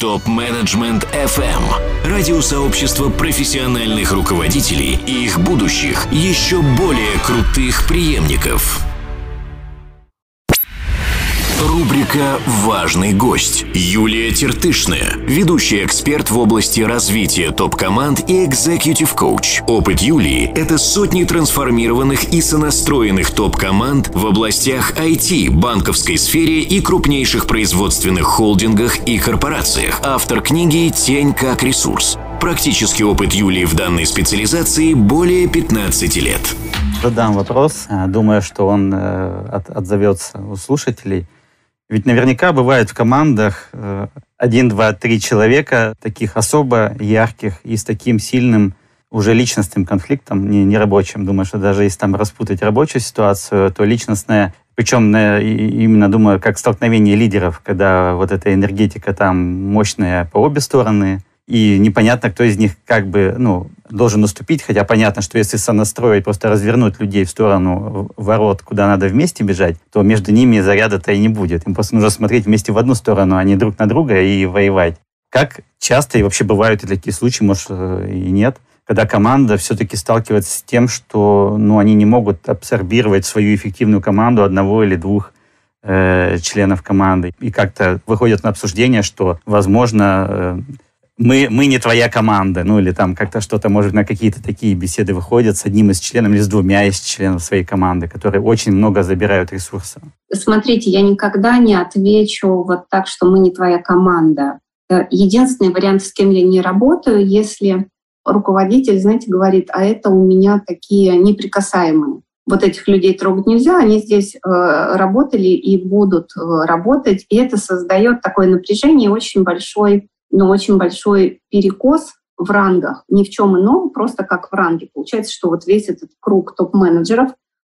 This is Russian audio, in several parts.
Топ-менеджмент FM. Радиосообщество профессиональных руководителей и их будущих, еще более крутых преемников. Рубрика «Важный гость». Юлия Тертышная, ведущий эксперт в области развития топ-команд и экзекьютив коуч. Опыт Юлии – это сотни трансформированных и сонастроенных топ-команд в областях IT, банковской сфере и крупнейших производственных холдингах и корпорациях. Автор книги «Тень как ресурс». Практический опыт Юлии в данной специализации более 15 лет. Задам вопрос. Думаю, что он э, отзовется у слушателей – ведь наверняка бывает в командах э, один, два, три человека, таких особо ярких и с таким сильным уже личностным конфликтом, не, не рабочим. Думаю, что даже если там распутать рабочую ситуацию, то личностная, причем именно, думаю, как столкновение лидеров, когда вот эта энергетика там мощная по обе стороны, и непонятно, кто из них как бы, ну, должен уступить, хотя понятно, что если сонастроить, просто развернуть людей в сторону ворот, куда надо вместе бежать, то между ними заряда-то и не будет. Им просто нужно смотреть вместе в одну сторону, а не друг на друга и воевать. Как часто и вообще бывают и такие случаи, может, э, и нет, когда команда все-таки сталкивается с тем, что ну, они не могут абсорбировать свою эффективную команду одного или двух э, членов команды. И как-то выходят на обсуждение, что, возможно, э, мы, мы не твоя команда, ну или там как-то что-то, может, на какие-то такие беседы выходят с одним из членов или с двумя из членов своей команды, которые очень много забирают ресурсов. Смотрите, я никогда не отвечу вот так, что мы не твоя команда. Э, единственный вариант, с кем я не работаю, если руководитель, знаете, говорит, а это у меня такие неприкасаемые. Вот этих людей трогать нельзя, они здесь э, работали и будут э, работать, и это создает такое напряжение очень большой но очень большой перекос в рангах, ни в чем ином, просто как в ранге. Получается, что вот весь этот круг топ-менеджеров,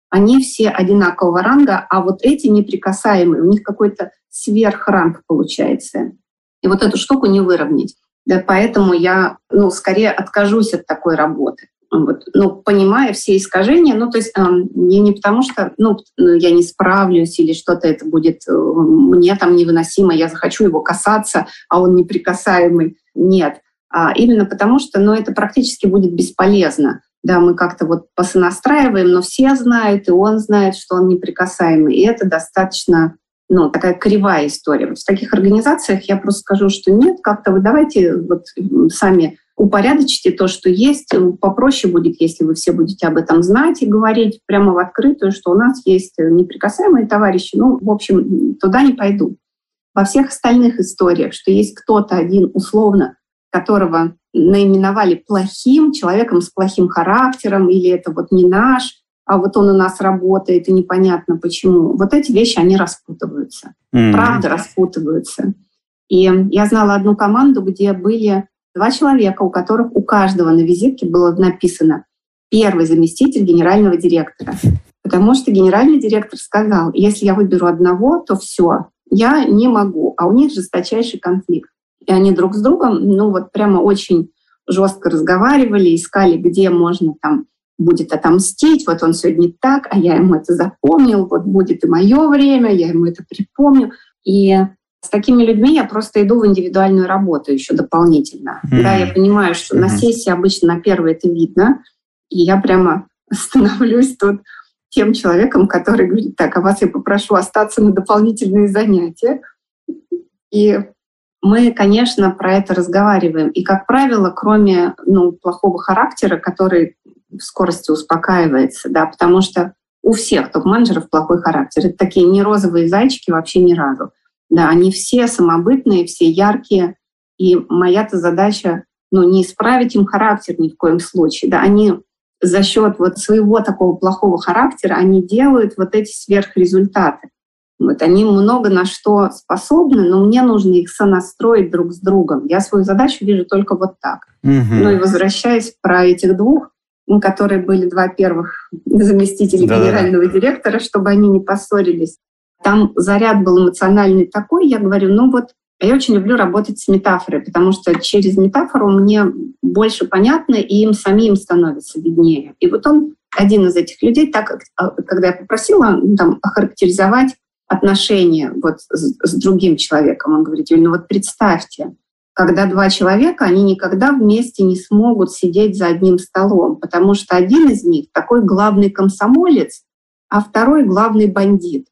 они все одинакового ранга, а вот эти неприкасаемые, у них какой-то сверхранг получается. И вот эту штуку не выровнять. Да, поэтому я ну, скорее откажусь от такой работы. Вот, ну, понимая все искажения, ну, то есть э, не, не потому что ну, я не справлюсь или что-то это будет э, мне там невыносимо, я захочу его касаться, а он неприкасаемый. Нет. А именно потому что ну, это практически будет бесполезно. Да, мы как-то вот посонастраиваем, но все знают, и он знает, что он неприкасаемый. И это достаточно ну, такая кривая история. Вот в таких организациях я просто скажу, что нет, как-то вы давайте вот сами упорядочите то, что есть. Попроще будет, если вы все будете об этом знать и говорить прямо в открытую, что у нас есть неприкасаемые товарищи. Ну, в общем, туда не пойду. Во всех остальных историях, что есть кто-то один условно, которого наименовали плохим, человеком с плохим характером, или это вот не наш, а вот он у нас работает, и непонятно почему. Вот эти вещи, они распутываются. Mm-hmm. Правда распутываются. И я знала одну команду, где были два человека, у которых у каждого на визитке было написано «первый заместитель генерального директора». Потому что генеральный директор сказал, если я выберу одного, то все, я не могу. А у них жесточайший конфликт. И они друг с другом, ну вот прямо очень жестко разговаривали, искали, где можно там будет отомстить, вот он сегодня так, а я ему это запомнил, вот будет и мое время, я ему это припомню. И с такими людьми я просто иду в индивидуальную работу еще дополнительно. Mm-hmm. Да, я понимаю, что mm-hmm. на сессии обычно на первой это видно, и я прямо становлюсь тут тем человеком, который говорит, так, а вас я попрошу остаться на дополнительные занятия. И мы, конечно, про это разговариваем. И, как правило, кроме ну, плохого характера, который в скорости успокаивается, да, потому что у всех топ-менеджеров плохой характер. Это такие не розовые зайчики вообще ни разу. Да, они все самобытные, все яркие. И моя-то задача ну, не исправить им характер ни в коем случае. Да, они за счет вот своего такого плохого характера, они делают вот эти сверхрезультаты. Вот они много на что способны, но мне нужно их сонастроить друг с другом. Я свою задачу вижу только вот так. Угу. Ну и возвращаясь про этих двух, которые были два первых заместителя да, генерального да. директора, чтобы они не поссорились. Там заряд был эмоциональный такой, я говорю, ну вот, я очень люблю работать с метафорой, потому что через метафору мне больше понятно, и им самим становится виднее. И вот он, один из этих людей, так а, когда я попросила ну, там, охарактеризовать отношения вот с, с другим человеком, он говорит, ну вот представьте, когда два человека, они никогда вместе не смогут сидеть за одним столом, потому что один из них такой главный комсомолец, а второй главный бандит.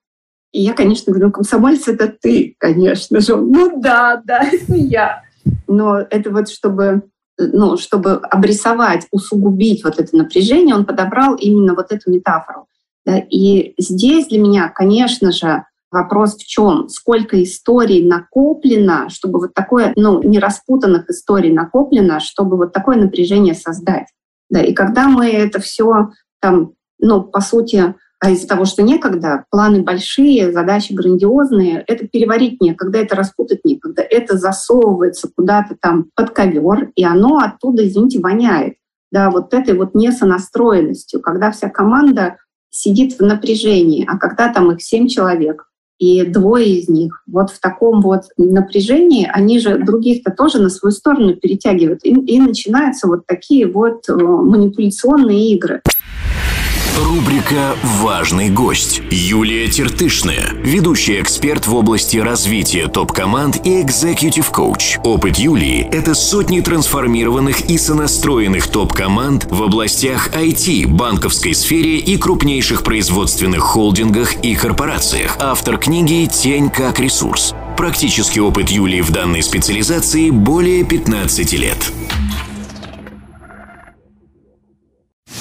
И я, конечно, говорю, «Ну, комсомолец — это ты, конечно же. Ну да, да, это я. Но это вот чтобы ну, чтобы обрисовать, усугубить вот это напряжение, он подобрал именно вот эту метафору. Да? И здесь для меня, конечно же, вопрос в чем? Сколько историй накоплено, чтобы вот такое, ну, не распутанных историй накоплено, чтобы вот такое напряжение создать. Да, и когда мы это все там, ну, по сути, а из-за того, что некогда, планы большие, задачи грандиозные, это переварить некогда, это распутать некогда, это засовывается куда-то там под ковер, и оно оттуда, извините, воняет. Да, вот этой вот несонастроенностью, когда вся команда сидит в напряжении, а когда там их семь человек, и двое из них вот в таком вот напряжении, они же других-то тоже на свою сторону перетягивают. И, и начинаются вот такие вот э, манипуляционные игры. Рубрика «Важный гость». Юлия Тертышная, ведущий эксперт в области развития топ-команд и экзекьютив коуч. Опыт Юлии – это сотни трансформированных и сонастроенных топ-команд в областях IT, банковской сфере и крупнейших производственных холдингах и корпорациях. Автор книги «Тень как ресурс». Практический опыт Юлии в данной специализации более 15 лет.